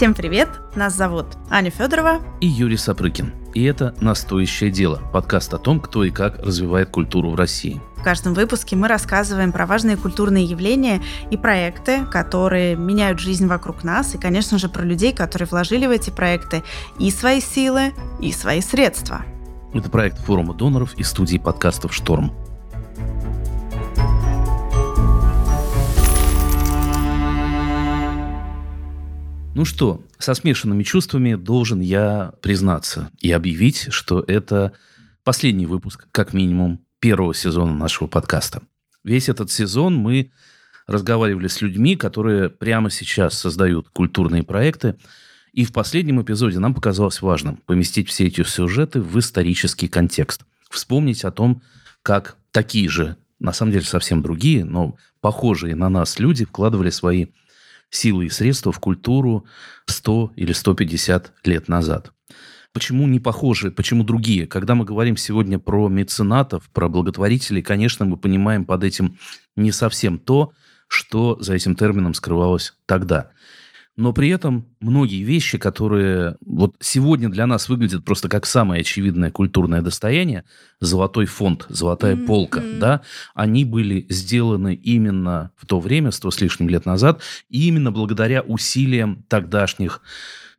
Всем привет! Нас зовут Аня Федорова и Юрий Сапрыкин. И это «Настоящее дело» – подкаст о том, кто и как развивает культуру в России. В каждом выпуске мы рассказываем про важные культурные явления и проекты, которые меняют жизнь вокруг нас, и, конечно же, про людей, которые вложили в эти проекты и свои силы, и свои средства. Это проект форума доноров и студии подкастов «Шторм». Ну что, со смешанными чувствами должен я признаться и объявить, что это последний выпуск, как минимум, первого сезона нашего подкаста. Весь этот сезон мы разговаривали с людьми, которые прямо сейчас создают культурные проекты, и в последнем эпизоде нам показалось важным поместить все эти сюжеты в исторический контекст. Вспомнить о том, как такие же, на самом деле совсем другие, но похожие на нас люди вкладывали свои силы и средства в культуру 100 или 150 лет назад. Почему не похожи, почему другие? Когда мы говорим сегодня про меценатов, про благотворителей, конечно, мы понимаем под этим не совсем то, что за этим термином скрывалось тогда. Но при этом многие вещи, которые вот сегодня для нас выглядят просто как самое очевидное культурное достояние, золотой фонд, золотая mm-hmm. полка, да, они были сделаны именно в то время, сто с лишним лет назад, и именно благодаря усилиям тогдашних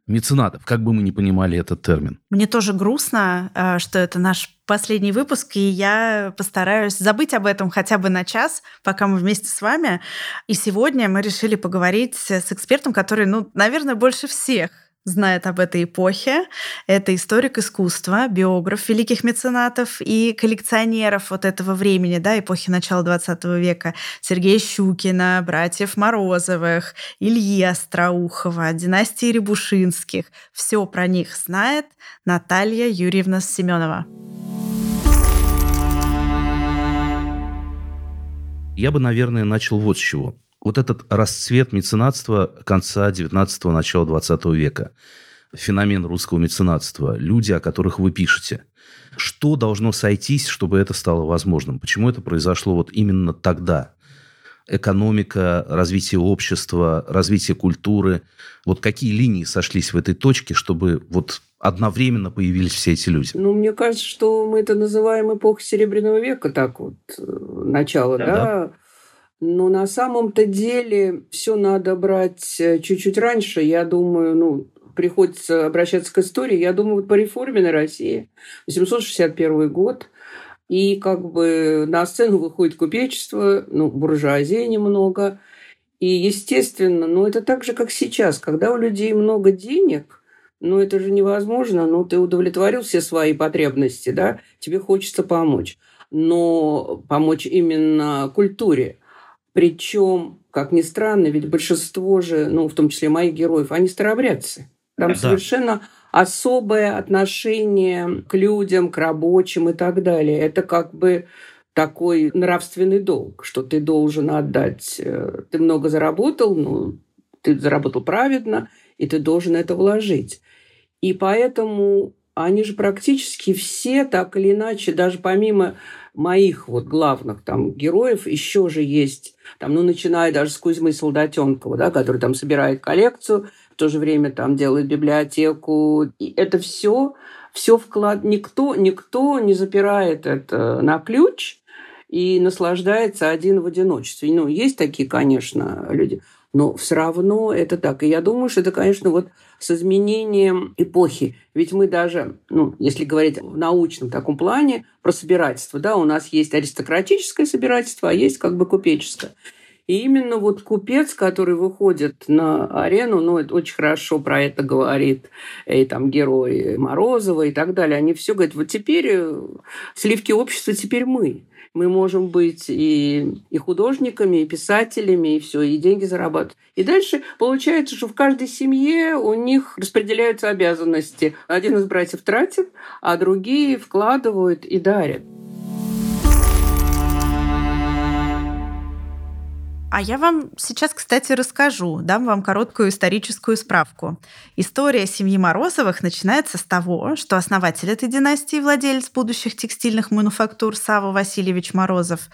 меценатов, как бы мы ни понимали этот термин. Мне тоже грустно, э, что это наш последний выпуск, и я постараюсь забыть об этом хотя бы на час, пока мы вместе с вами. И сегодня мы решили поговорить с экспертом, который, ну, наверное, больше всех знает об этой эпохе. Это историк искусства, биограф великих меценатов и коллекционеров вот этого времени, да, эпохи начала 20 века. Сергея Щукина, братьев Морозовых, Ильи Остроухова, династии Рябушинских. Все про них знает Наталья Юрьевна Семенова. Я бы, наверное, начал вот с чего вот этот расцвет меценатства конца 19-го, начала 20 века, феномен русского меценатства, люди, о которых вы пишете. Что должно сойтись, чтобы это стало возможным? Почему это произошло вот именно тогда? Экономика, развитие общества, развитие культуры. Вот какие линии сошлись в этой точке, чтобы вот одновременно появились все эти люди? Ну, мне кажется, что мы это называем эпохой Серебряного века, так вот, э, начало, да? да? Но на самом-то деле все надо брать э, чуть-чуть раньше. Я думаю, ну, приходится обращаться к истории. Я думаю, вот по реформе на России, 861 год, и как бы на сцену выходит купечество, ну, буржуазия немного. И, естественно, ну, это так же, как сейчас. Когда у людей много денег, ну, это же невозможно. Ну, ты удовлетворил все свои потребности, да? Тебе хочется помочь. Но помочь именно культуре – причем, как ни странно, ведь большинство же, ну, в том числе моих героев, они старообрядцы. Там да. совершенно особое отношение к людям, к рабочим и так далее. Это как бы такой нравственный долг, что ты должен отдать. Э, ты много заработал, ну, ты заработал праведно, и ты должен это вложить. И поэтому они же практически все так или иначе, даже помимо моих вот главных там героев еще же есть, там, ну, начиная даже с Кузьмы Солдатенкова, да, который там собирает коллекцию, в то же время там делает библиотеку. И это все, все вклад... Никто, никто не запирает это на ключ и наслаждается один в одиночестве. Ну, есть такие, конечно, люди. Но все равно это так. И я думаю, что это, конечно, вот с изменением эпохи. Ведь мы даже, ну, если говорить в научном таком плане про собирательство, да, у нас есть аристократическое собирательство, а есть как бы купеческое. И именно вот купец, который выходит на арену, ну, это очень хорошо про это говорит и там герой Морозова и так далее, они все говорят, вот теперь э, сливки общества теперь мы мы можем быть и, и художниками, и писателями, и все, и деньги зарабатывать. И дальше получается, что в каждой семье у них распределяются обязанности. Один из братьев тратит, а другие вкладывают и дарят. А я вам сейчас, кстати, расскажу, дам вам короткую историческую справку. История семьи Морозовых начинается с того, что основатель этой династии, владелец будущих текстильных мануфактур Сава Васильевич Морозов,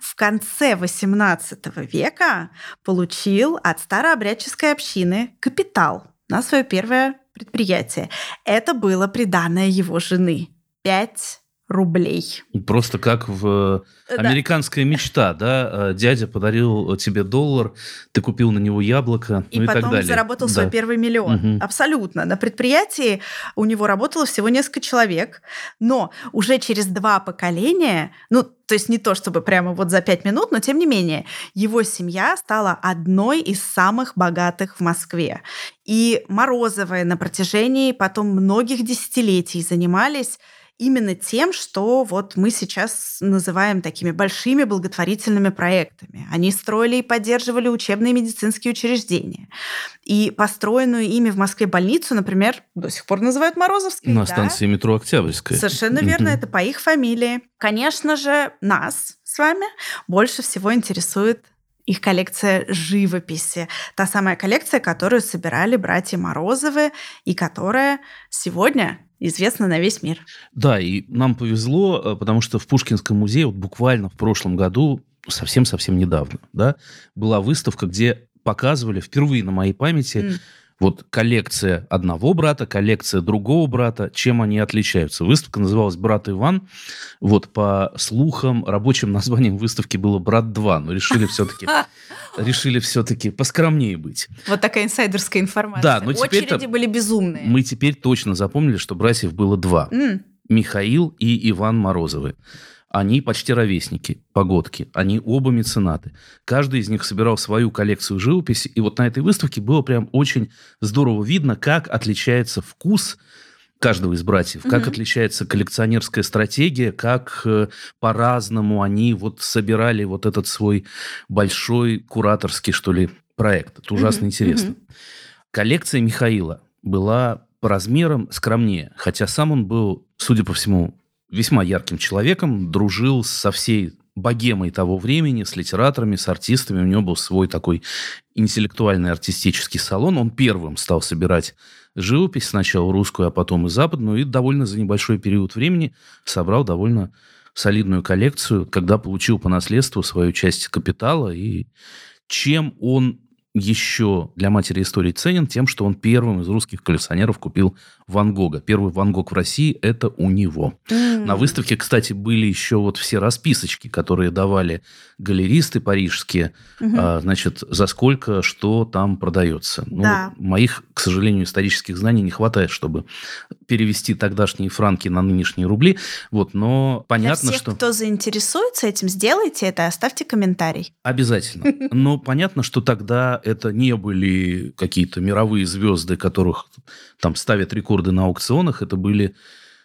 в конце XVIII века получил от старообрядческой общины капитал на свое первое предприятие. Это было приданное его жены. 5 рублей. Просто как в э, американская мечта, да? Э, дядя подарил тебе доллар, ты купил на него яблоко, и ну и потом так далее. заработал да. свой первый миллион. Угу. Абсолютно. На предприятии у него работало всего несколько человек, но уже через два поколения, ну, то есть не то чтобы прямо вот за пять минут, но тем не менее, его семья стала одной из самых богатых в Москве. И Морозовы на протяжении потом многих десятилетий занимались именно тем, что вот мы сейчас называем такими большими благотворительными проектами. Они строили и поддерживали учебные медицинские учреждения. И построенную ими в Москве больницу, например, до сих пор называют Морозовской. На да? станции метро Октябрьская. Совершенно верно, это по их фамилии. Конечно же, нас с вами больше всего интересует их коллекция живописи. Та самая коллекция, которую собирали братья Морозовы и которая сегодня известна на весь мир. Да, и нам повезло, э, потому что в Пушкинском музее вот буквально в прошлом году, совсем-совсем недавно, да, была выставка, где показывали впервые на моей памяти mm вот коллекция одного брата, коллекция другого брата, чем они отличаются. Выставка называлась «Брат Иван». Вот по слухам, рабочим названием выставки было «Брат 2», но решили все-таки решили все-таки поскромнее быть. Вот такая инсайдерская информация. Да, но теперь Очереди были безумные. Мы теперь точно запомнили, что братьев было два. Михаил и Иван Морозовы. Они почти ровесники, погодки, они оба меценаты. Каждый из них собирал свою коллекцию живописи, и вот на этой выставке было прям очень здорово видно, как отличается вкус каждого из братьев, как mm-hmm. отличается коллекционерская стратегия, как э, по-разному они вот собирали вот этот свой большой кураторский, что ли, проект. Это ужасно mm-hmm. интересно. Mm-hmm. Коллекция Михаила была по размерам скромнее, хотя сам он был, судя по всему, весьма ярким человеком, дружил со всей богемой того времени, с литераторами, с артистами. У него был свой такой интеллектуальный артистический салон. Он первым стал собирать живопись, сначала русскую, а потом и западную, и довольно за небольшой период времени собрал довольно солидную коллекцию, когда получил по наследству свою часть капитала, и чем он еще для матери истории ценен тем, что он первым из русских коллекционеров купил Ван Гога. Первый Ван Гог в России – это у него. Mm. На выставке, кстати, были еще вот все расписочки, которые давали галеристы парижские, mm-hmm. а, значит, за сколько что там продается. Ну, да. Моих, к сожалению, исторических знаний не хватает, чтобы перевести тогдашние франки на нынешние рубли. Вот, но понятно, Для всех, что... кто заинтересуется этим, сделайте это, оставьте комментарий. Обязательно. Но понятно, что тогда это не были какие-то мировые звезды, которых там ставят рекорды на аукционах. Это были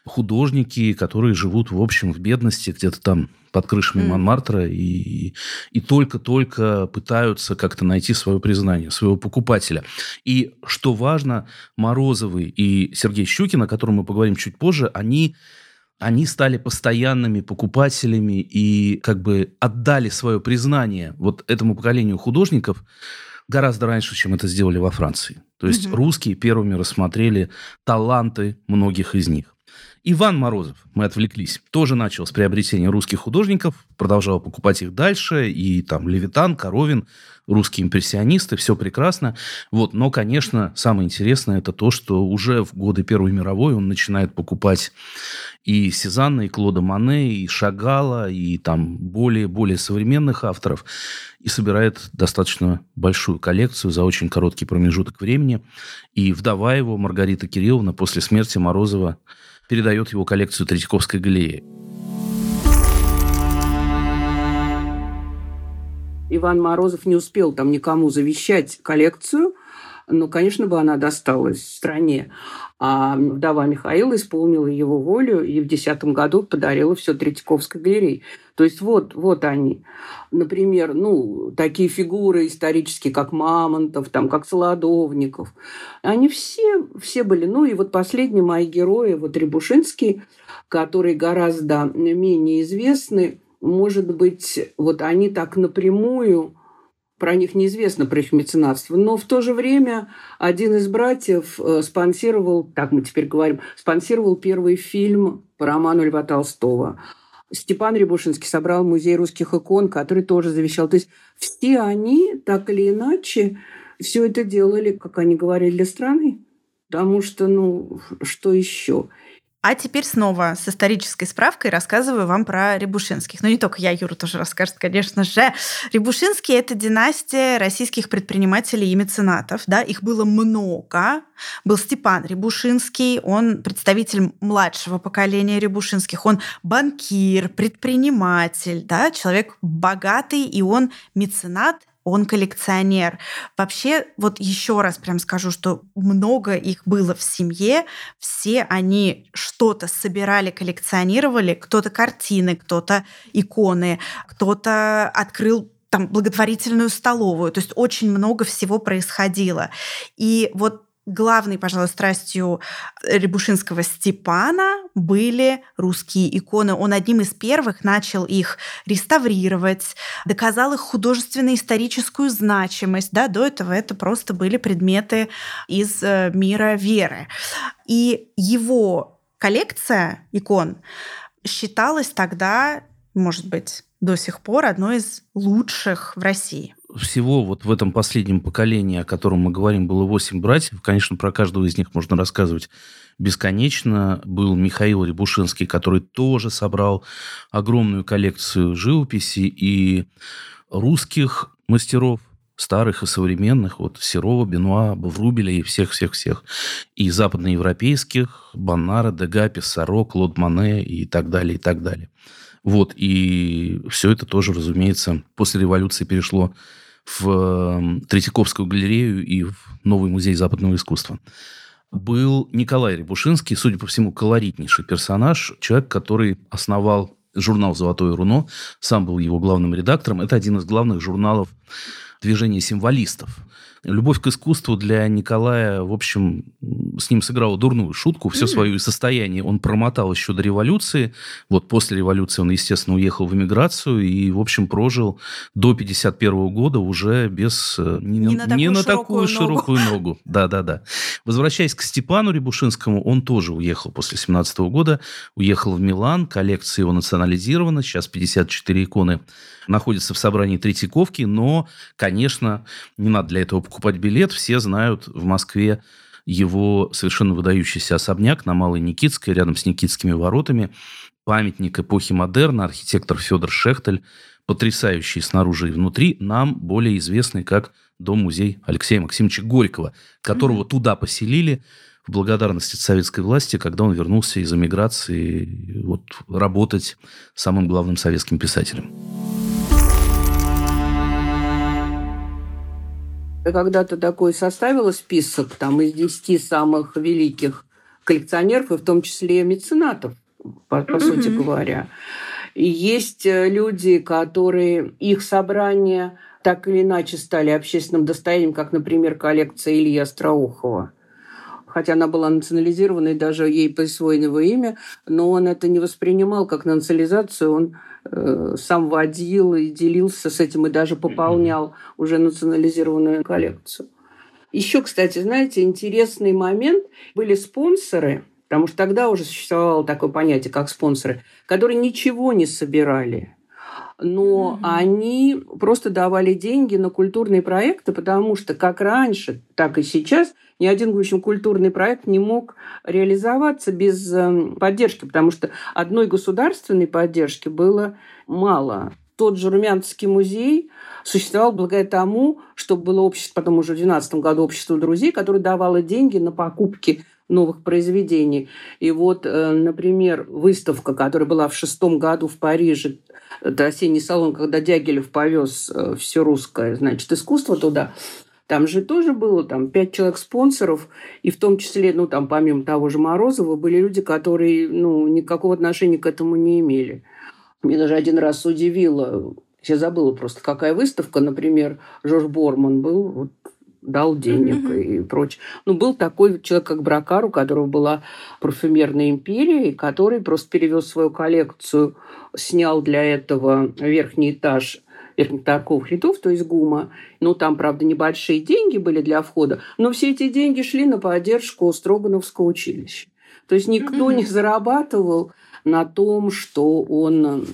художники, которые живут, в общем, в бедности, где-то там под крышами mm. Монмартра, и, и только-только пытаются как-то найти свое признание, своего покупателя. И, что важно, Морозовый и Сергей Щукин, о котором мы поговорим чуть позже, они они стали постоянными покупателями и как бы отдали свое признание вот этому поколению художников, гораздо раньше, чем это сделали во Франции. То есть угу. русские первыми рассмотрели таланты многих из них. Иван Морозов, мы отвлеклись, тоже начал с приобретения русских художников, продолжал покупать их дальше, и там Левитан, Коровин, русские импрессионисты, все прекрасно. Вот, но, конечно, самое интересное это то, что уже в годы Первой мировой он начинает покупать и Сезанна, и Клода Мане, и Шагала, и там более-более современных авторов, и собирает достаточно большую коллекцию за очень короткий промежуток времени. И вдова его, Маргарита Кирилловна, после смерти Морозова передает его коллекцию Третьяковской галереи. Иван Морозов не успел там никому завещать коллекцию, но, конечно, бы она досталась стране. А вдова Михаила исполнила его волю и в 2010 году подарила все Третьяковской галерее. То есть вот, вот они. Например, ну, такие фигуры исторические, как Мамонтов, там, как Солодовников. Они все, все были. Ну и вот последние мои герои, вот Рябушинский, которые гораздо менее известны, может быть, вот они так напрямую про них неизвестно, про их меценатство. Но в то же время один из братьев э, спонсировал, так мы теперь говорим, спонсировал первый фильм по роману Льва Толстого. Степан Рябушинский собрал музей русских икон, который тоже завещал. То есть все они так или иначе все это делали, как они говорили, для страны. Потому что, ну, что еще? А теперь снова с исторической справкой рассказываю вам про Рябушинских. Ну, не только я, Юра тоже расскажет, конечно же. Рябушинские – это династия российских предпринимателей и меценатов. Да? Их было много. Был Степан Рябушинский, он представитель младшего поколения Рябушинских. Он банкир, предприниматель, да? человек богатый, и он меценат он коллекционер. Вообще, вот еще раз прям скажу, что много их было в семье, все они что-то собирали, коллекционировали, кто-то картины, кто-то иконы, кто-то открыл там благотворительную столовую. То есть очень много всего происходило. И вот главной, пожалуй, страстью Рябушинского Степана были русские иконы. Он одним из первых начал их реставрировать, доказал их художественно-историческую значимость. Да, до этого это просто были предметы из э, мира веры. И его коллекция икон считалась тогда, может быть, до сих пор одной из лучших в России всего вот в этом последнем поколении, о котором мы говорим, было восемь братьев. Конечно, про каждого из них можно рассказывать бесконечно. Был Михаил Рябушинский, который тоже собрал огромную коллекцию живописи и русских мастеров, старых и современных, вот Серова, Бенуа, Врубеля и всех-всех-всех. И западноевропейских, Боннара, Дега, Писсаро, Клод Мане и так далее, и так далее. Вот, и все это тоже, разумеется, после революции перешло в Третьяковскую галерею и в Новый музей западного искусства. Был Николай Рябушинский, судя по всему, колоритнейший персонаж, человек, который основал журнал «Золотое руно», сам был его главным редактором. Это один из главных журналов движения символистов. Любовь к искусству для Николая, в общем, с ним сыграла дурную шутку. Все mm-hmm. свое состояние он промотал еще до революции. Вот после революции он, естественно, уехал в эмиграцию и, в общем, прожил до 51 года уже без... Э, не, не на такую, не на такую широкую ногу. ногу. Да-да-да. Возвращаясь к Степану Рябушинскому, он тоже уехал после 17 года. Уехал в Милан, коллекция его национализирована. Сейчас 54 иконы находятся в собрании Третьяковки, но, конечно, не надо для этого покупать билет. Все знают в Москве его совершенно выдающийся особняк на Малой Никитской, рядом с Никитскими воротами. Памятник эпохи модерна, архитектор Федор Шехтель, потрясающий снаружи и внутри, нам более известный как дом-музей Алексея Максимовича Горького, которого mm-hmm. туда поселили в благодарности советской власти, когда он вернулся из эмиграции вот, работать самым главным советским писателем. Когда-то такой составила список там из 10 самых великих коллекционеров, и в том числе меценатов, по, по mm-hmm. сути говоря. И есть э, люди, которые их собрания так или иначе стали общественным достоянием, как, например, коллекция Ильи Остроухова хотя она была национализирована и даже ей присвоено его имя, но он это не воспринимал как национализацию, он Э, сам водил и делился с этим, и даже пополнял уже национализированную коллекцию. Еще, кстати, знаете, интересный момент. Были спонсоры, потому что тогда уже существовало такое понятие, как спонсоры, которые ничего не собирали но mm-hmm. они просто давали деньги на культурные проекты, потому что как раньше, так и сейчас ни один, в общем, культурный проект не мог реализоваться без эм, поддержки, потому что одной государственной поддержки было мало. Тот же Румянцевский музей существовал благодаря тому, что было общество, потом уже в 2012 году общество друзей, которое давало деньги на покупки новых произведений. И вот, э, например, выставка, которая была в шестом году в Париже, это осенний салон, когда Дягилев повез э, все русское, значит, искусство туда, там же тоже было там пять человек спонсоров, и в том числе, ну, там, помимо того же Морозова, были люди, которые, ну, никакого отношения к этому не имели. Мне даже один раз удивило, я забыла просто, какая выставка, например, Жорж Борман был, вот, дал денег mm-hmm. и прочее. Ну, был такой человек, как Бракар, у которого была парфюмерная империя, и который просто перевез свою коллекцию, снял для этого верхний этаж верхних торговых рядов, то есть ГУМа. Ну, там, правда, небольшие деньги были для входа, но все эти деньги шли на поддержку Строгановского училища. То есть никто mm-hmm. не зарабатывал на том, что он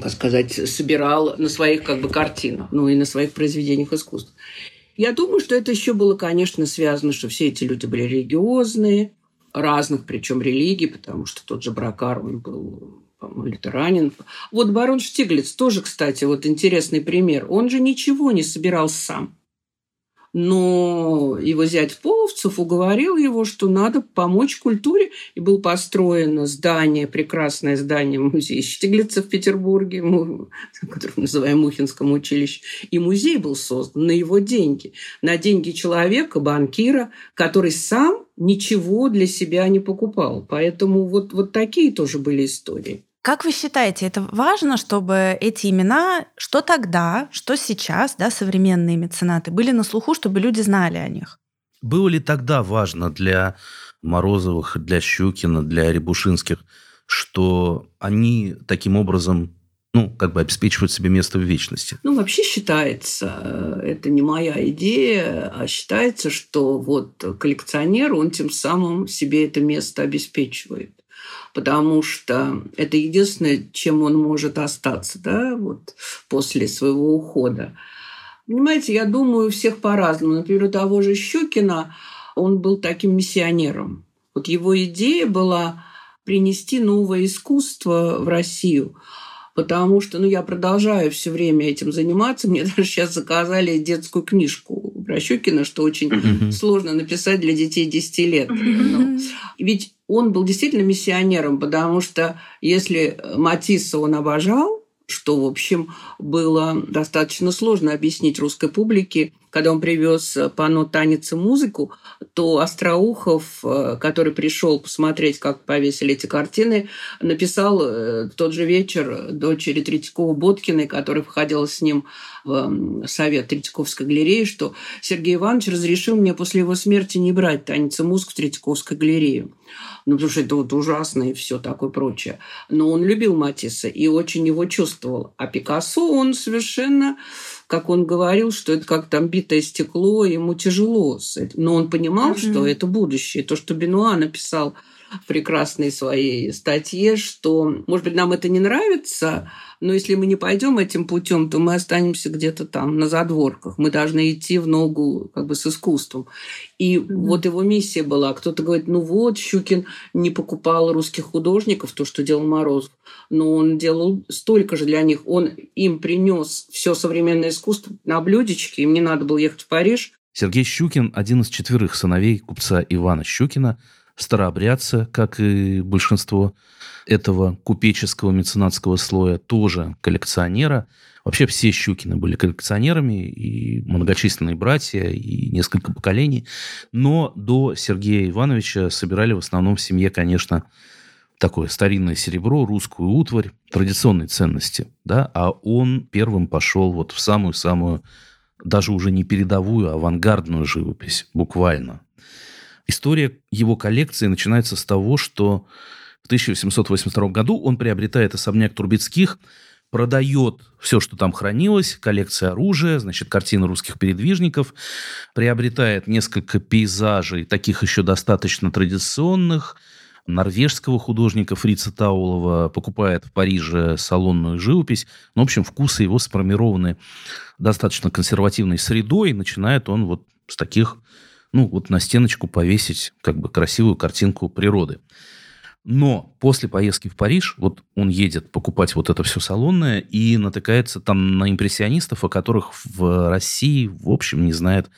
как сказать, собирал на своих как бы картинах, ну и на своих произведениях искусства. Я думаю, что это еще было, конечно, связано, что все эти люди были религиозные, разных причем религий, потому что тот же Бракар, он был лютеранин. Вот барон Штиглиц тоже, кстати, вот интересный пример. Он же ничего не собирал сам но его зять Половцев уговорил его, что надо помочь культуре, и было построено здание, прекрасное здание музея Штиглица в Петербурге, который мы называем Мухинском училище, и музей был создан на его деньги, на деньги человека, банкира, который сам ничего для себя не покупал. Поэтому вот, вот такие тоже были истории. Как вы считаете, это важно, чтобы эти имена, что тогда, что сейчас, да, современные меценаты, были на слуху, чтобы люди знали о них? Было ли тогда важно для Морозовых, для Щукина, для Рябушинских, что они таким образом ну, как бы обеспечивают себе место в вечности. Ну, вообще считается, это не моя идея, а считается, что вот коллекционер, он тем самым себе это место обеспечивает потому что это единственное, чем он может остаться да, вот после своего ухода. Понимаете, я думаю, у всех по-разному. Например, у того же Щукина он был таким миссионером. Вот его идея была принести новое искусство в Россию – потому что ну, я продолжаю все время этим заниматься. Мне даже сейчас заказали детскую книжку про Щукина, что очень сложно написать для детей 10 лет. Ну, ведь он был действительно миссионером, потому что если Матисса он обожал, что, в общем, было достаточно сложно объяснить русской публике, когда он привез панно «Танец и музыку», то Остроухов, э, который пришел посмотреть, как повесили эти картины, написал э, в тот же вечер дочери Третьякова-Боткиной, которая входила с ним в совет Третьяковской галереи, что Сергей Иванович разрешил мне после его смерти не брать «Танец и музыку» в Третьяковской галерее. Ну, потому что это вот ужасно и все такое прочее. Но он любил Матисса и очень его чувствовал. А Пикассо, он совершенно как он говорил, что это как там битое стекло, ему тяжело. Но он понимал, mm-hmm. что это будущее. То, что Бенуа написал в прекрасной своей статье, что, может быть, нам это не нравится, но если мы не пойдем этим путем, то мы останемся где-то там на задворках. Мы должны идти в ногу как бы с искусством. И mm-hmm. вот его миссия была. Кто-то говорит, ну вот, Щукин не покупал русских художников, то, что делал Морозов, но он делал столько же для них. Он им принес все современное искусство на блюдечке, им не надо было ехать в Париж. Сергей Щукин – один из четверых сыновей купца Ивана Щукина, старообрядца, как и большинство этого купеческого меценатского слоя, тоже коллекционера. Вообще все Щукины были коллекционерами, и многочисленные братья, и несколько поколений. Но до Сергея Ивановича собирали в основном в семье, конечно, такое старинное серебро, русскую утварь, традиционные ценности, да, а он первым пошел вот в самую-самую, даже уже не передовую, а авангардную живопись, буквально. История его коллекции начинается с того, что в 1782 году он приобретает особняк Трубецких, продает все, что там хранилось, коллекция оружия, значит, картины русских передвижников, приобретает несколько пейзажей, таких еще достаточно традиционных, норвежского художника Фрица Таулова, покупает в Париже салонную живопись. Ну, в общем, вкусы его сформированы достаточно консервативной средой, начинает он вот с таких ну, вот на стеночку повесить как бы красивую картинку природы. Но после поездки в Париж, вот он едет покупать вот это все салонное и натыкается там на импрессионистов, о которых в России, в общем, не знает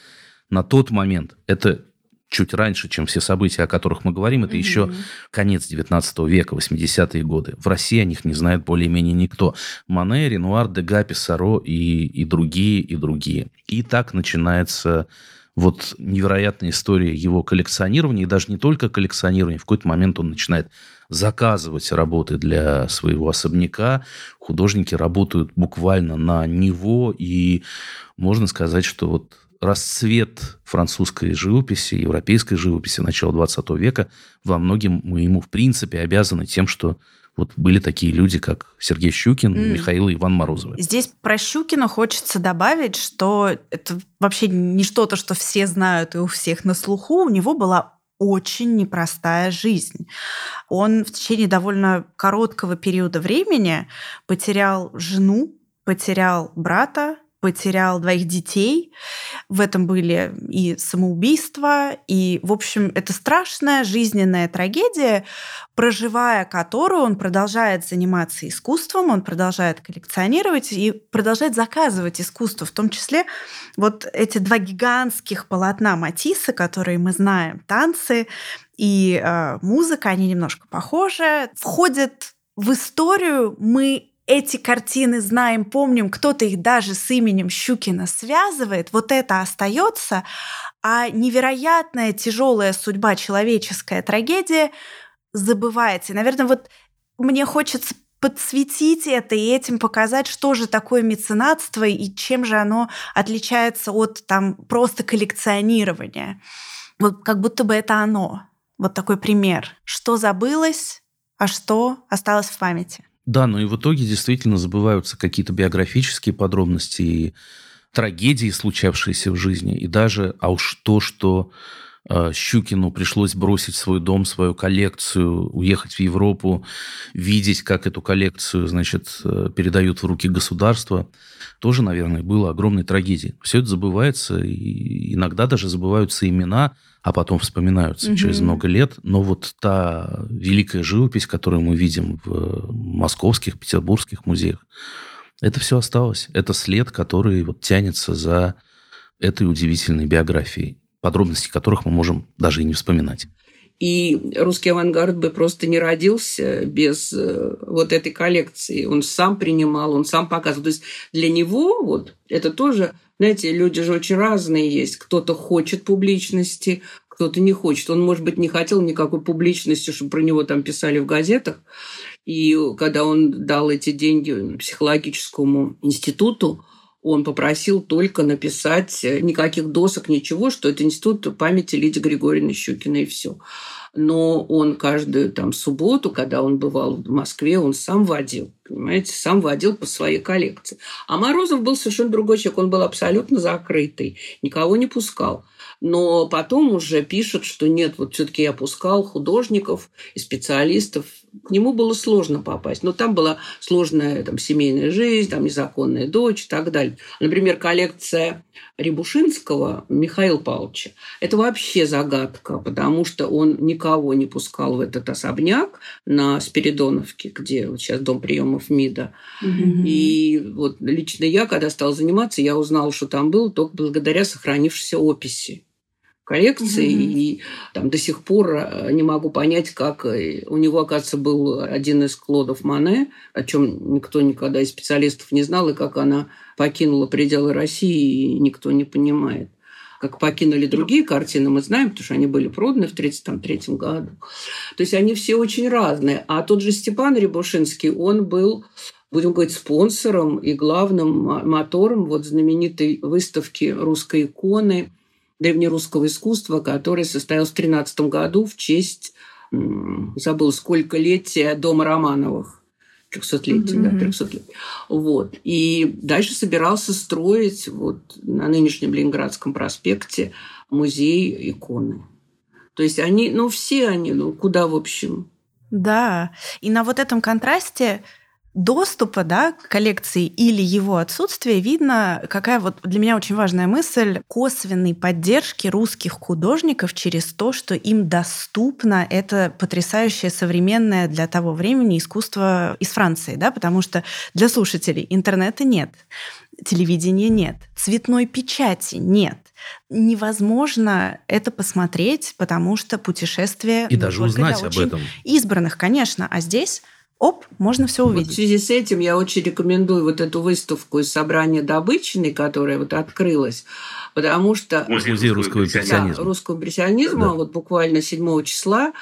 на тот момент. Это чуть раньше, чем все события, о которых мы говорим, это mm-hmm. еще конец 19 века, 80-е годы. В России о них не знает более-менее никто. Мане, Ренуар, Дега, Писаро и, и другие, и другие. И так начинается вот невероятная история его коллекционирования, и даже не только коллекционирования, в какой-то момент он начинает заказывать работы для своего особняка. Художники работают буквально на него, и можно сказать, что вот расцвет французской живописи, европейской живописи начала 20 века во многим мы ему, в принципе, обязаны тем, что вот были такие люди, как Сергей Щукин, mm. Михаил и Иван Морозовы. Здесь про Щукина хочется добавить, что это вообще не что-то, что все знают и у всех на слуху. У него была очень непростая жизнь. Он в течение довольно короткого периода времени потерял жену, потерял брата, потерял двоих детей. В этом были и самоубийства, и, в общем, это страшная жизненная трагедия, проживая которую он продолжает заниматься искусством, он продолжает коллекционировать и продолжает заказывать искусство, в том числе вот эти два гигантских полотна Матисса, которые мы знаем, танцы и э, музыка, они немножко похожи, входят в историю мы эти картины знаем, помним, кто-то их даже с именем Щукина связывает, вот это остается, а невероятная тяжелая судьба, человеческая трагедия забывается. И, наверное, вот мне хочется подсветить это и этим показать, что же такое меценатство и чем же оно отличается от там просто коллекционирования. Вот как будто бы это оно. Вот такой пример. Что забылось, а что осталось в памяти. Да, но и в итоге действительно забываются какие-то биографические подробности и трагедии, случавшиеся в жизни, и даже, а уж то, что Щукину пришлось бросить свой дом, свою коллекцию, уехать в Европу, видеть, как эту коллекцию, значит, э, передают в руки государства, тоже, наверное, было огромной трагедией. Все это забывается, и иногда даже забываются имена, а потом вспоминаются угу. через много лет. Но вот та великая живопись, которую мы видим в московских, петербургских музеях, это все осталось. Это след, который вот тянется за этой удивительной биографией, подробности которых мы можем даже и не вспоминать. И русский авангард бы просто не родился без э, вот этой коллекции. Он сам принимал, он сам показывал. То есть для него вот это тоже знаете, люди же очень разные есть. Кто-то хочет публичности, кто-то не хочет. Он, может быть, не хотел никакой публичности, чтобы про него там писали в газетах. И когда он дал эти деньги психологическому институту, он попросил только написать никаких досок, ничего, что это институт памяти Лидии Григорьевны Щукиной и все но он каждую там субботу, когда он бывал в Москве, он сам водил, понимаете, сам водил по своей коллекции. А Морозов был совершенно другой человек, он был абсолютно закрытый, никого не пускал. Но потом уже пишут, что нет, вот все-таки я пускал художников и специалистов. К нему было сложно попасть. Но там была сложная там, семейная жизнь, там незаконная дочь и так далее. Например, коллекция Рябушинского Михаила Павловича. Это вообще загадка, потому что он никого не пускал в этот особняк на Спиридоновке, где вот сейчас дом приемов МИДа. Mm-hmm. И вот лично я, когда стал заниматься, я узнала, что там было только благодаря сохранившейся описи коллекции, mm-hmm. и там до сих пор э, не могу понять, как э, у него, оказывается, был один из клодов Мане, о чем никто никогда из специалистов не знал, и как она покинула пределы России, и никто не понимает. Как покинули другие картины, мы знаем, потому что они были проданы в 1933 году. То есть они все очень разные. А тот же Степан Рябушинский, он был будем говорить, спонсором и главным мотором вот знаменитой выставки русской иконы древнерусского искусства, который состоялся в 13 году в честь, забыл, сколько летия дома Романовых. 300-летие, mm-hmm. да, 300 лет. Вот. И дальше собирался строить вот на нынешнем Ленинградском проспекте музей иконы. То есть они, ну, все они, ну, куда, в общем. Да. И на вот этом контрасте доступа да, к коллекции или его отсутствие видно, какая вот для меня очень важная мысль косвенной поддержки русских художников через то, что им доступно это потрясающее современное для того времени искусство из Франции, да, потому что для слушателей интернета нет, телевидения нет, цветной печати нет. Невозможно это посмотреть, потому что путешествие... И даже узнать об этом. Избранных, конечно. А здесь оп, можно все увидеть. Вот в связи с этим я очень рекомендую вот эту выставку из собрания добычной, которая вот открылась, потому что... Музей русского импрессионизма. Да, русского импрессионизма, да. вот буквально 7 числа,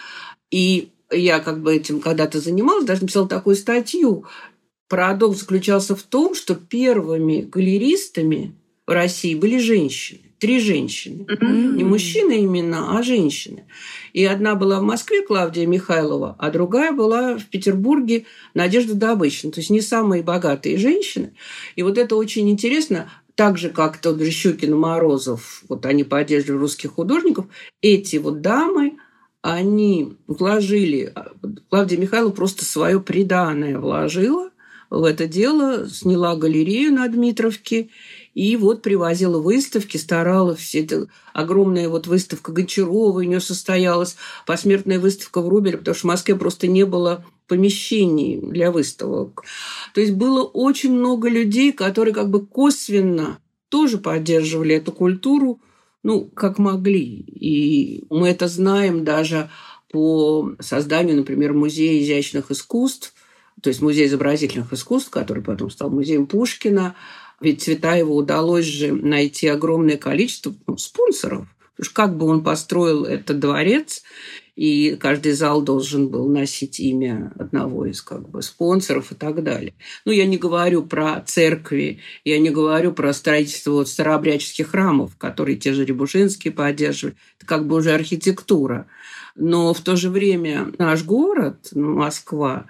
и я как бы этим когда-то занималась, даже написала такую статью. Парадокс заключался в том, что первыми галеристами в России были женщины три женщины. Mm-hmm. Не мужчины именно, а женщины. И одна была в Москве, Клавдия Михайлова, а другая была в Петербурге, Надежда Добычина. То есть не самые богатые женщины. И вот это очень интересно. Так же, как тот же Щукин Морозов, вот они поддерживали русских художников, эти вот дамы, они вложили, Клавдия Михайлова просто свое приданное вложила в это дело, сняла галерею на Дмитровке и вот привозила выставки, старалась. Это огромная вот выставка Гончарова у нее состоялась, посмертная выставка в Рубеле, потому что в Москве просто не было помещений для выставок. То есть было очень много людей, которые как бы косвенно тоже поддерживали эту культуру, ну, как могли. И мы это знаем даже по созданию, например, Музея изящных искусств, то есть Музей изобразительных искусств, который потом стал музеем Пушкина. Ведь Цветаеву удалось же найти огромное количество ну, спонсоров. Потому что как бы он построил этот дворец, и каждый зал должен был носить имя одного из как бы спонсоров и так далее. Ну, я не говорю про церкви, я не говорю про строительство вот старообрядческих храмов, которые те же Рябушинские поддерживали. Это как бы уже архитектура. Но в то же время наш город, ну, Москва,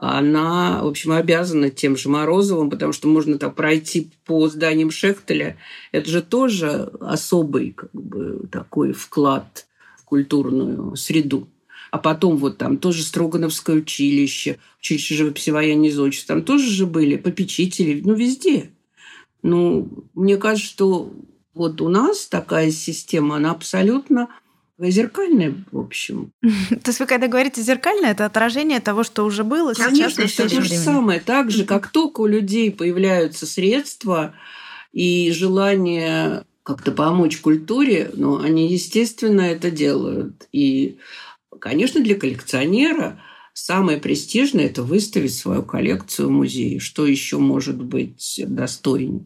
она, в общем, обязана тем же Морозовым, потому что можно так пройти по зданиям Шехтеля. Это же тоже особый как бы, такой вклад культурную среду. А потом вот там тоже Строгановское училище, училище живописи военной зодчества, там тоже же были попечители, ну, везде. Ну, мне кажется, что вот у нас такая система, она абсолютно зеркальная, в общем. То есть вы когда говорите зеркальное, это отражение того, что уже было Конечно, сейчас, это то же самое. Так же, как только у людей появляются средства и желание как-то помочь культуре, но они, естественно, это делают. И, конечно, для коллекционера самое престижное – это выставить свою коллекцию в музее. Что еще может быть достойнее?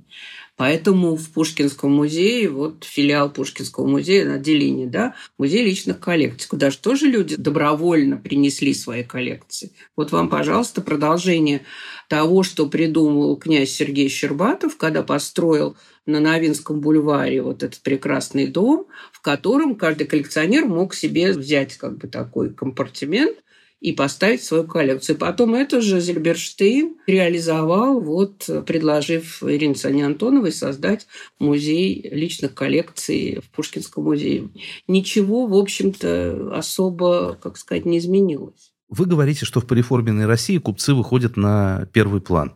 Поэтому в Пушкинском музее, вот филиал Пушкинского музея, отделение, да, музей личных коллекций, куда же тоже люди добровольно принесли свои коллекции. Вот вам, пожалуйста, продолжение того, что придумал князь Сергей Щербатов, когда построил на Новинском бульваре вот этот прекрасный дом, в котором каждый коллекционер мог себе взять как бы такой компартимент и поставить свою коллекцию. Потом это же Зильберштейн реализовал, вот, предложив Ирине Сане Антоновой создать музей личных коллекций в Пушкинском музее. Ничего, в общем-то, особо, как сказать, не изменилось. Вы говорите, что в переформенной России купцы выходят на первый план.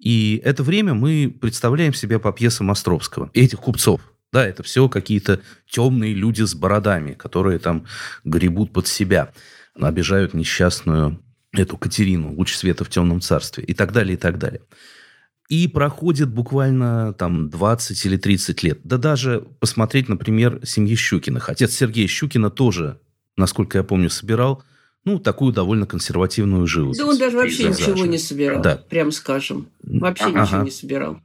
И это время мы представляем себе по пьесам Островского. Этих купцов. Да, это все какие-то темные люди с бородами, которые там гребут под себя, обижают несчастную эту Катерину, луч света в темном царстве и так далее, и так далее. И проходит буквально там 20 или 30 лет. Да даже посмотреть, например, семьи Щукиных. Отец Сергея Щукина тоже, насколько я помню, собирал ну, такую довольно консервативную живопись. Да он даже вообще пейзажи. ничего не собирал, да. прям скажем. Вообще ага. ничего не собирал.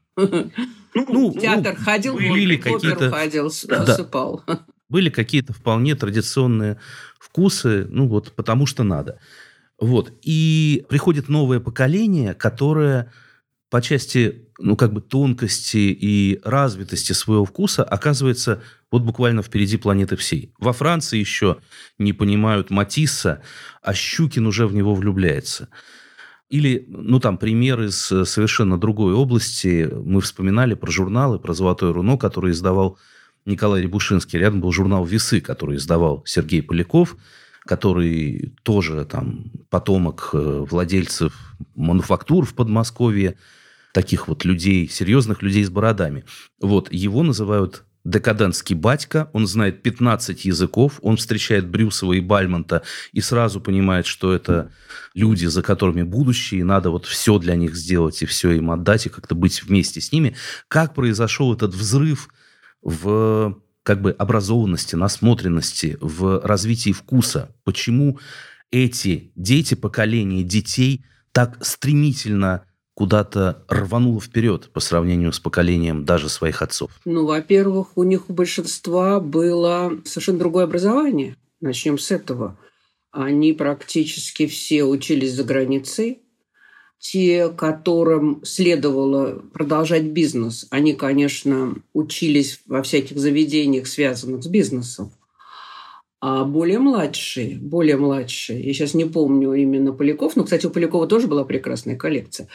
Ну, театр ну, ходил, были какие-то ходил. Да. Были какие-то вполне традиционные вкусы, ну вот потому что надо. Вот. И приходит новое поколение, которое по части, ну, как бы тонкости и развитости своего вкуса оказывается вот буквально впереди планеты всей. Во Франции еще не понимают Матисса, а Щукин уже в него влюбляется. Или, ну, там, пример из совершенно другой области. Мы вспоминали про журналы, про «Золотое руно», который издавал Николай Рябушинский. Рядом был журнал «Весы», который издавал Сергей Поляков, который тоже там потомок э, владельцев мануфактур в Подмосковье, таких вот людей, серьезных людей с бородами. Вот, его называют декадентский батька, он знает 15 языков, он встречает Брюсова и Бальмонта и сразу понимает, что это люди, за которыми будущее, и надо вот все для них сделать и все им отдать, и как-то быть вместе с ними. Как произошел этот взрыв в как бы образованности, насмотренности, в развитии вкуса? Почему эти дети, поколение детей так стремительно куда-то рвануло вперед по сравнению с поколением даже своих отцов? Ну, во-первых, у них у большинства было совершенно другое образование. Начнем с этого. Они практически все учились за границей. Те, которым следовало продолжать бизнес, они, конечно, учились во всяких заведениях, связанных с бизнесом. А более младшие, более младшие, я сейчас не помню именно Поляков, но, кстати, у Полякова тоже была прекрасная коллекция.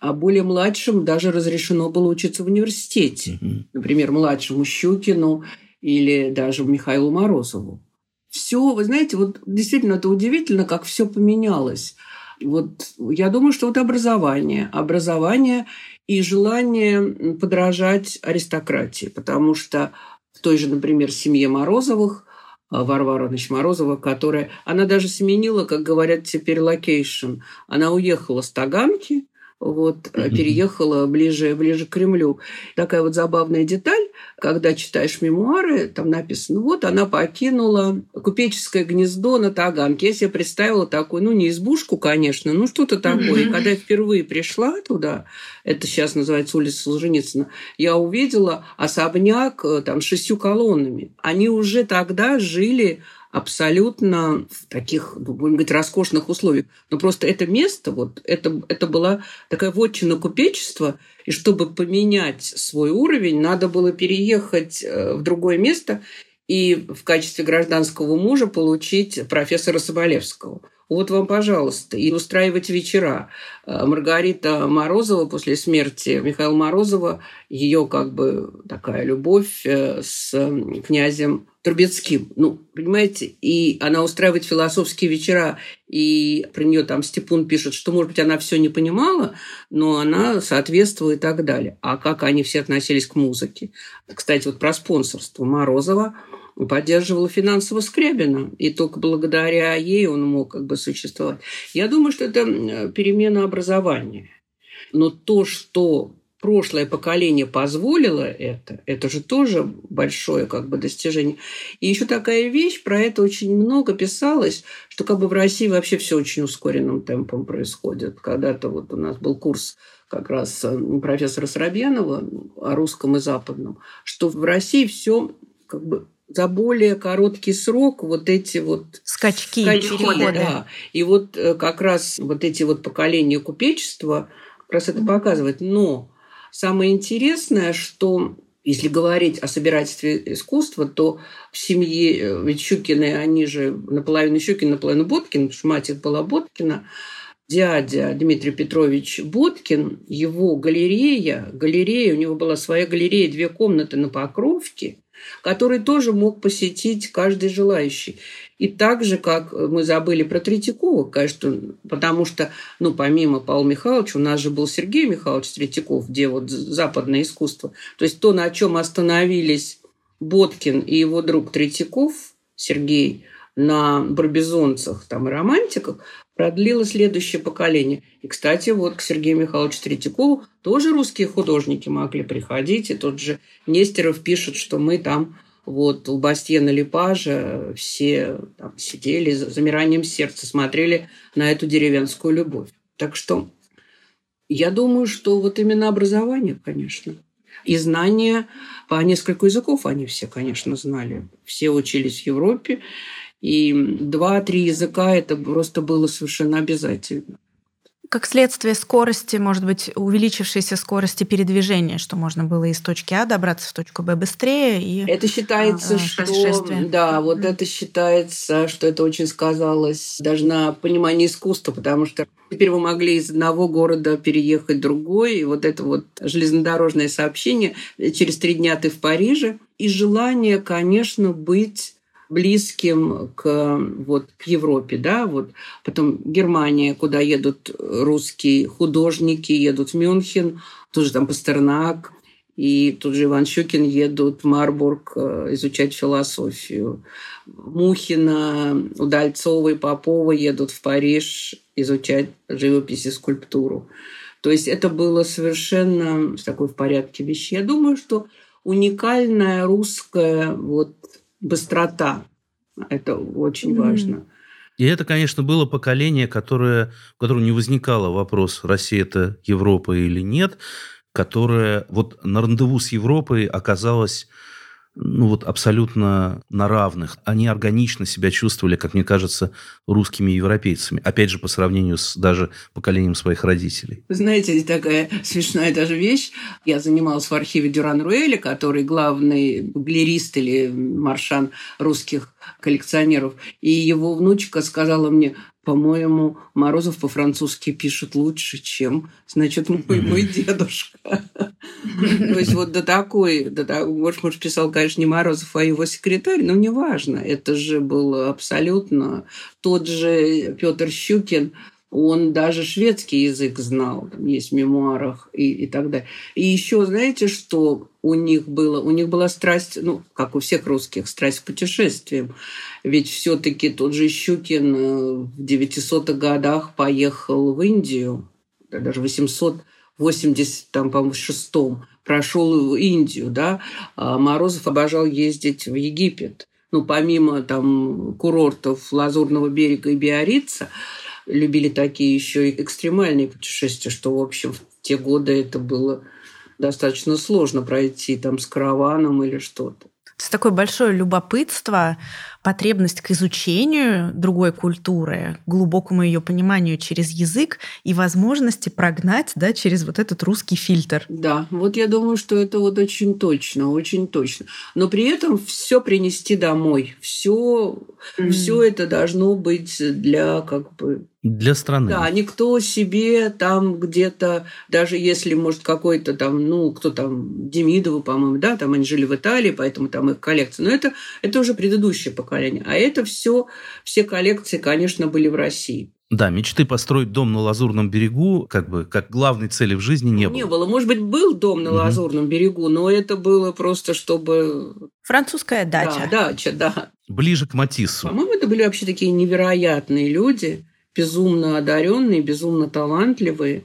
А более младшим даже разрешено было учиться в университете. Mm-hmm. Например, младшему Щукину или даже Михаилу Морозову. Все, вы знаете, вот действительно это удивительно, как все поменялось. Вот я думаю, что вот образование. Образование и желание подражать аристократии, потому что в той же, например, семье Морозовых а, Варвара значит, Морозова, которая... Она даже сменила, как говорят теперь, location. Она уехала с Таганки, вот, mm-hmm. переехала ближе, ближе к Кремлю. Такая вот забавная деталь, когда читаешь мемуары, там написано, вот она покинула купеческое гнездо на Таганке. Я себе представила такую, ну, не избушку, конечно, ну, что-то такое. Mm-hmm. И когда я впервые пришла туда, это сейчас называется улица Солженицына, я увидела особняк э, там с шестью колоннами. Они уже тогда жили абсолютно в таких, ну, будем говорить, роскошных условиях. Но просто это место, вот, это, это была такая вотчина купечества, и чтобы поменять свой уровень, надо было переехать э, в другое место и в качестве гражданского мужа получить профессора Соболевского. Вот вам, пожалуйста, и устраивать вечера. Э, Маргарита Морозова после смерти Михаила Морозова, ее как бы такая любовь э, с князем Трубецким. Ну, понимаете, и она устраивает философские вечера, и про нее там Степун пишет, что, может быть, она все не понимала, но она соответствует и так далее. А как они все относились к музыке? Кстати, вот про спонсорство Морозова поддерживала финансово Скрябина, и только благодаря ей он мог как бы существовать. Я думаю, что это перемена образования. Но то, что прошлое поколение позволило это, это же тоже большое как бы достижение. И еще такая вещь, про это очень много писалось, что как бы в России вообще все очень ускоренным темпом происходит. Когда-то вот у нас был курс как раз э, профессора Соробьянова о русском и западном, что в России все как бы за более короткий срок вот эти вот скачки, переходы. Да. И вот э, как раз вот эти вот поколения купечества как раз это показывает. Но Самое интересное, что если говорить о собирательстве искусства, то в семье, э, ведь Щукины, они же наполовину Щукин, наполовину Боткин, потому что мать их была Боткина, дядя Дмитрий Петрович Боткин, его галерея, галерея, у него была своя галерея, две комнаты на Покровке, который тоже мог посетить каждый желающий. И так же, как мы забыли про Третьякова, конечно, потому что, ну, помимо Павла Михайловича, у нас же был Сергей Михайлович Третьяков, где вот западное искусство. То есть то, на чем остановились Боткин и его друг Третьяков, Сергей, на барбизонцах там, и романтиках, продлило следующее поколение. И, кстати, вот к Сергею Михайловичу Третьякову тоже русские художники могли приходить. И тот же Нестеров пишет, что мы там вот у Бастьена Липажа все там, сидели с замиранием сердца, смотрели на эту деревенскую любовь. Так что я думаю, что вот именно образование, конечно, и знания по нескольку языков они все, конечно, знали. Все учились в Европе, и два-три языка это просто было совершенно обязательно. Как следствие скорости, может быть, увеличившейся скорости передвижения, что можно было из точки А добраться в точку Б быстрее. И, это считается, а, что... Да, вот это считается, что это очень сказалось даже на понимании искусства, потому что теперь вы могли из одного города переехать в другой, и вот это вот железнодорожное сообщение, через три дня ты в Париже, и желание, конечно, быть близким к, вот, к Европе, да, вот потом Германия, куда едут русские художники, едут в Мюнхен, тоже там Пастернак, и тут же Иван Щукин едут в Марбург э, изучать философию. Мухина, Удальцова и Попова едут в Париж изучать живопись и скульптуру. То есть это было совершенно такой в порядке вещей. Я думаю, что уникальная русская вот быстрота. Это очень mm-hmm. важно. И это, конечно, было поколение, которое, в котором не возникало вопрос, Россия это Европа или нет, которое вот на рандеву с Европой оказалось ну вот абсолютно на равных. Они органично себя чувствовали, как мне кажется, русскими европейцами. Опять же, по сравнению с даже поколением своих родителей. Знаете, такая смешная даже вещь. Я занималась в архиве Дюран-Руэля, который главный галерист или маршан русских коллекционеров. И его внучка сказала мне, по-моему, Морозов по-французски пишет лучше, чем, значит, мой, мой дедушка. То есть вот до такой, может, может, писал, конечно, не Морозов, а его секретарь, но неважно. Это же был абсолютно тот же Петр Щукин, Он даже шведский язык знал, там есть в мемуарах и, и так далее. И еще, знаете, что у них было? У них была страсть, ну, как у всех русских, страсть к путешествиям. Ведь все-таки тот же Щукин э, в 900-х годах поехал в Индию, даже в 880, там, по-моему, шестом прошел в Индию, да, а Морозов обожал ездить в Египет. Ну, помимо там курортов Лазурного берега и Биорица, любили такие еще и экстремальные путешествия, что, в общем, в те годы это было достаточно сложно пройти там с караваном или что-то. Это такое большое любопытство, потребность к изучению другой культуры, глубокому ее пониманию через язык и возможности прогнать да, через вот этот русский фильтр. Да, вот я думаю, что это вот очень точно, очень точно. Но при этом все принести домой, все, mm. все это должно быть для как бы для страны. Да, никто себе там где-то, даже если, может, какой-то там, ну, кто там, Демидовы, по-моему, да, там они жили в Италии, поэтому там их коллекция. Но это, это уже предыдущее поколение. А это все, все коллекции, конечно, были в России. Да, мечты построить дом на Лазурном берегу, как бы, как главной цели в жизни не было. Не было. Может быть, был дом на угу. Лазурном берегу, но это было просто, чтобы... Французская дача. Да, дача, да. Ближе к Матиссу. По-моему, это были вообще такие невероятные люди безумно одаренные, безумно талантливые.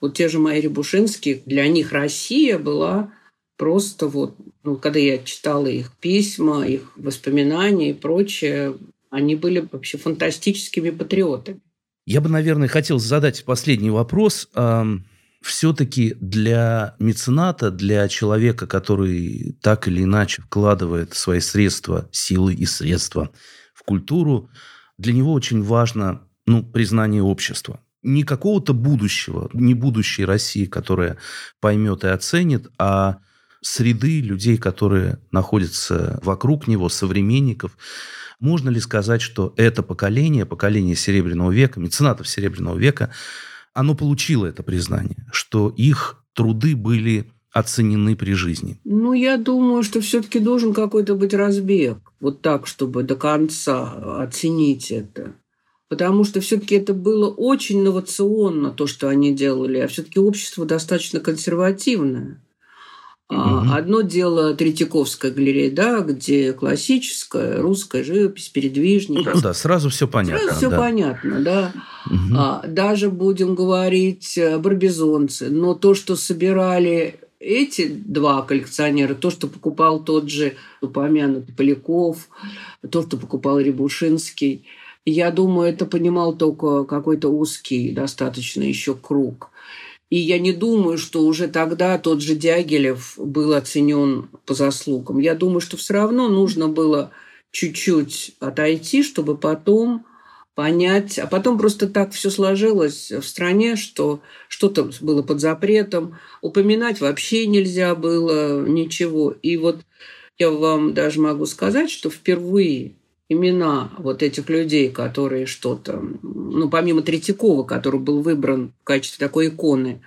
Вот те же мои Рябушинские, для них Россия была просто вот, ну, когда я читала их письма, их воспоминания и прочее, они были вообще фантастическими патриотами. Я бы, наверное, хотел задать последний вопрос. Все-таки для мецената, для человека, который так или иначе вкладывает свои средства, силы и средства в культуру, для него очень важно ну, признание общества. Не какого-то будущего, не будущей России, которая поймет и оценит, а среды людей, которые находятся вокруг него, современников. Можно ли сказать, что это поколение, поколение Серебряного века, меценатов Серебряного века, оно получило это признание, что их труды были оценены при жизни? Ну, я думаю, что все-таки должен какой-то быть разбег. Вот так, чтобы до конца оценить это потому что все-таки это было очень инновационно, то, что они делали, а все-таки общество достаточно консервативное. Угу. Одно дело Третьяковская галерея, да, где классическая русская живопись, передвижник. Ну да, сразу все понятно. Сразу все да. понятно, да. Угу. А, даже будем говорить барбизонцы, но то, что собирали эти два коллекционера, то, что покупал тот же упомянутый Поляков, то, что покупал Рябушинский – я думаю, это понимал только какой-то узкий достаточно еще круг. И я не думаю, что уже тогда тот же Дягилев был оценен по заслугам. Я думаю, что все равно нужно было чуть-чуть отойти, чтобы потом понять. А потом просто так все сложилось в стране, что что-то было под запретом. Упоминать вообще нельзя было ничего. И вот я вам даже могу сказать, что впервые имена вот этих людей, которые что-то, ну, помимо Третьякова, который был выбран в качестве такой иконы,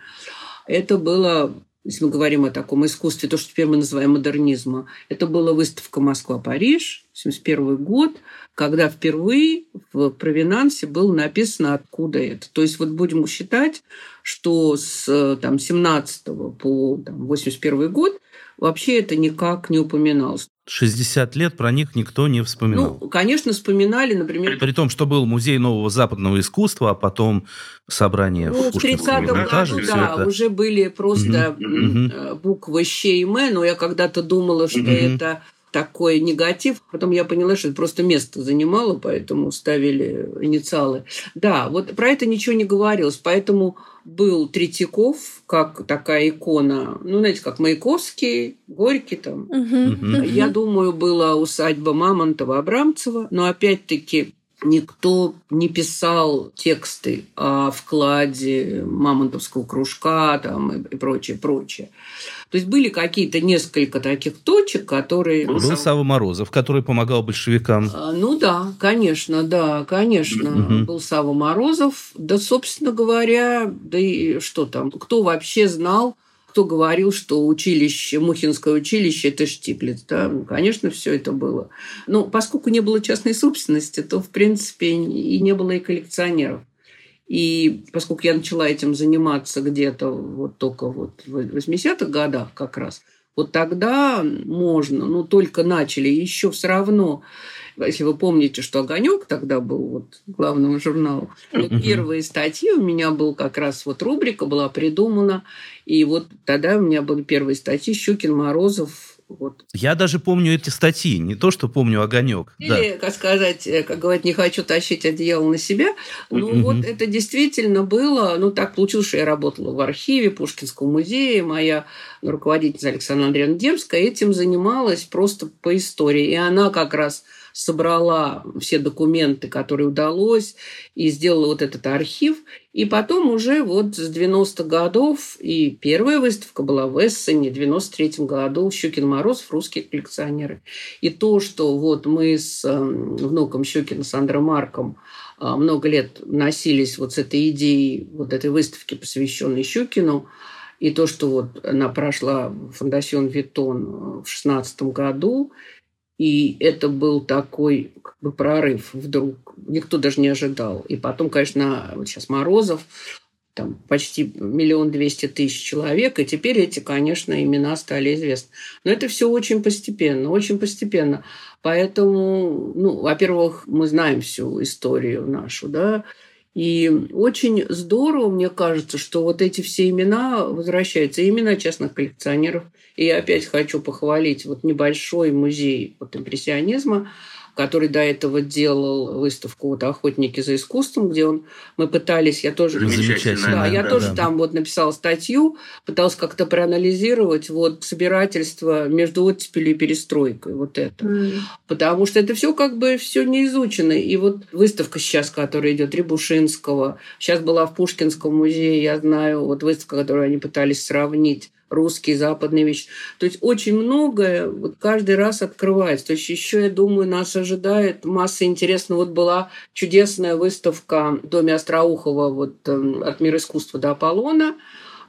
это было, если мы говорим о таком искусстве, то, что теперь мы называем модернизмом, это была выставка «Москва-Париж», 71 год, когда впервые в провинансе было написано, откуда это. То есть вот будем считать, что с там, 17 по там, 81 год вообще это никак не упоминалось. 60 лет про них никто не вспоминал. Ну, конечно, вспоминали, например... При том, что был музей нового западного искусства, а потом собрание ну, в 30-м году, да, это... уже были просто угу. буквы Щ и М, но я когда-то думала, что угу. это такой негатив. Потом я поняла, что это просто место занимало, поэтому ставили инициалы. Да, вот про это ничего не говорилось, поэтому был Третьяков, как такая икона, ну, знаете, как Маяковский, Горький там. Угу. Я думаю, была усадьба Мамонтова-Абрамцева, но опять-таки никто не писал тексты о вкладе мамонтовского кружка там, и, прочее, прочее. То есть были какие-то несколько таких точек, которые... Был Сава Морозов, который помогал большевикам. А, ну да, конечно, да, конечно. Угу. Был Сава Морозов. Да, собственно говоря, да и что там, кто вообще знал, кто говорил, что училище, Мухинское училище – это Штиглиц. Да? Ну, конечно, все это было. Но поскольку не было частной собственности, то, в принципе, и не было и коллекционеров. И поскольку я начала этим заниматься где-то вот только вот в 80-х годах как раз, вот тогда можно, ну только начали, еще все равно если вы помните, что «Огонек» тогда был вот главным журналом, вот первые статьи у меня был как раз вот рубрика была придумана, и вот тогда у меня были первые статьи Щукин, Морозов, вот. Я даже помню эти статьи, не то, что помню огонек. Или, да. как сказать, э, как говорят, не хочу тащить одеяло на себя. Ну, mm-hmm. вот это действительно было. Ну, так получилось, что я работала в архиве Пушкинского музея. Моя руководительница Александра Андреевна Демская этим занималась просто по истории. И она как раз собрала все документы, которые удалось, и сделала вот этот архив. И потом уже вот с 90-х годов, и первая выставка была в Эссене в 93 году, Щукин Мороз, русские коллекционеры. И то, что вот мы с эм, внуком Щукина, с Андро Марком, э, много лет носились вот с этой идеей вот этой выставки, посвященной Щукину, и то, что вот она прошла в Витон в 16 году, и это был такой как бы прорыв вдруг. Никто даже не ожидал. И потом, конечно, вот сейчас Морозов, там почти миллион двести тысяч человек, и теперь эти, конечно, имена стали известны. Но это все очень постепенно, очень постепенно. Поэтому, ну, во-первых, мы знаем всю историю нашу, да, и очень здорово, мне кажется, что вот эти все имена возвращаются, имена частных коллекционеров. И я опять хочу похвалить вот небольшой музей вот импрессионизма, который до этого делал выставку вот «Охотники за искусством», где он, мы пытались, я тоже... Замечательно. Да, я да, тоже да. там вот написала статью, пыталась как-то проанализировать вот собирательство между оттепелью и перестройкой, вот это. Mm. Потому что это все как бы все не изучено. И вот выставка сейчас, которая идет Рябушинского, сейчас была в Пушкинском музее, я знаю, вот выставка, которую они пытались сравнить русские, западные вещи. То есть очень многое вот каждый раз открывается. То есть еще, я думаю, нас ожидает масса интересного. Вот была чудесная выставка в доме Остроухова вот, эм, от мира искусства до Аполлона.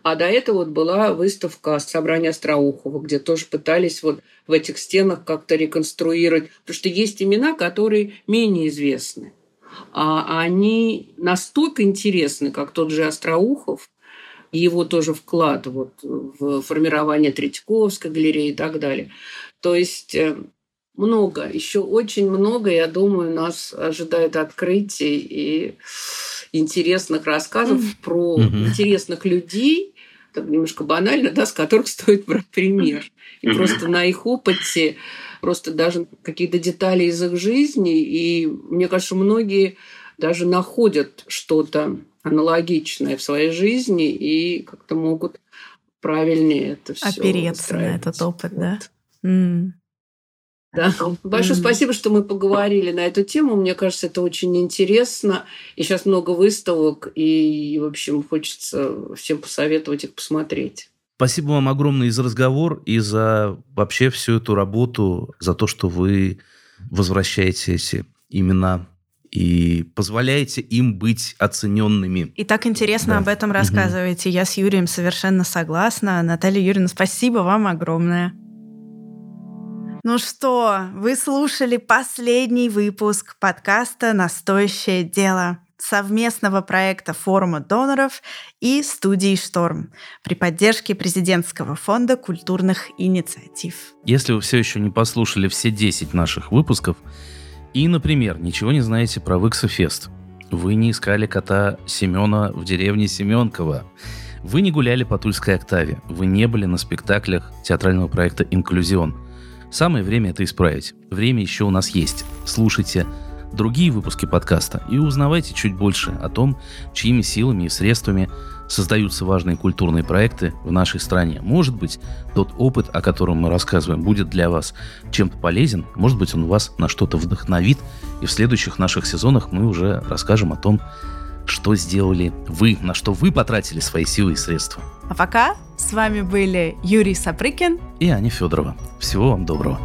А до этого вот была выставка собрания Остроухова, где тоже пытались вот в этих стенах как-то реконструировать. Потому что есть имена, которые менее известны. А они настолько интересны, как тот же Остроухов, его тоже вклад вот в формирование Третьяковской галереи и так далее. То есть э, много, еще очень много, я думаю, нас ожидает открытий и интересных рассказов mm-hmm. про mm-hmm. интересных людей, так немножко банально, да, с которых стоит брать пример. И mm-hmm. просто на их опыте, просто даже какие-то детали из их жизни. И мне кажется, многие даже находят что-то аналогичное в своей жизни и как-то могут правильнее это все Опереться на этот опыт, вот. да? Mm. Да. Большое mm. спасибо, что мы поговорили на эту тему. Мне кажется, это очень интересно. И сейчас много выставок, и, в общем, хочется всем посоветовать их посмотреть. Спасибо вам огромное и за разговор, и за вообще всю эту работу, за то, что вы возвращаете эти имена и позволяете им быть оцененными. И так интересно да. об этом рассказываете. Угу. Я с Юрием совершенно согласна. Наталья Юрьевна, спасибо вам огромное. Ну что, вы слушали последний выпуск подкаста «Настоящее дело» совместного проекта форума доноров и студии «Шторм» при поддержке Президентского фонда культурных инициатив. Если вы все еще не послушали все 10 наших выпусков, и, например, ничего не знаете про Выксофест. Вы не искали кота Семена в деревне Семенково. Вы не гуляли по Тульской октаве. Вы не были на спектаклях театрального проекта «Инклюзион». Самое время это исправить. Время еще у нас есть. Слушайте другие выпуски подкаста и узнавайте чуть больше о том, чьими силами и средствами создаются важные культурные проекты в нашей стране. Может быть, тот опыт, о котором мы рассказываем, будет для вас чем-то полезен, может быть, он вас на что-то вдохновит, и в следующих наших сезонах мы уже расскажем о том, что сделали вы, на что вы потратили свои силы и средства. А пока с вами были Юрий Сапрыкин и Аня Федорова. Всего вам доброго.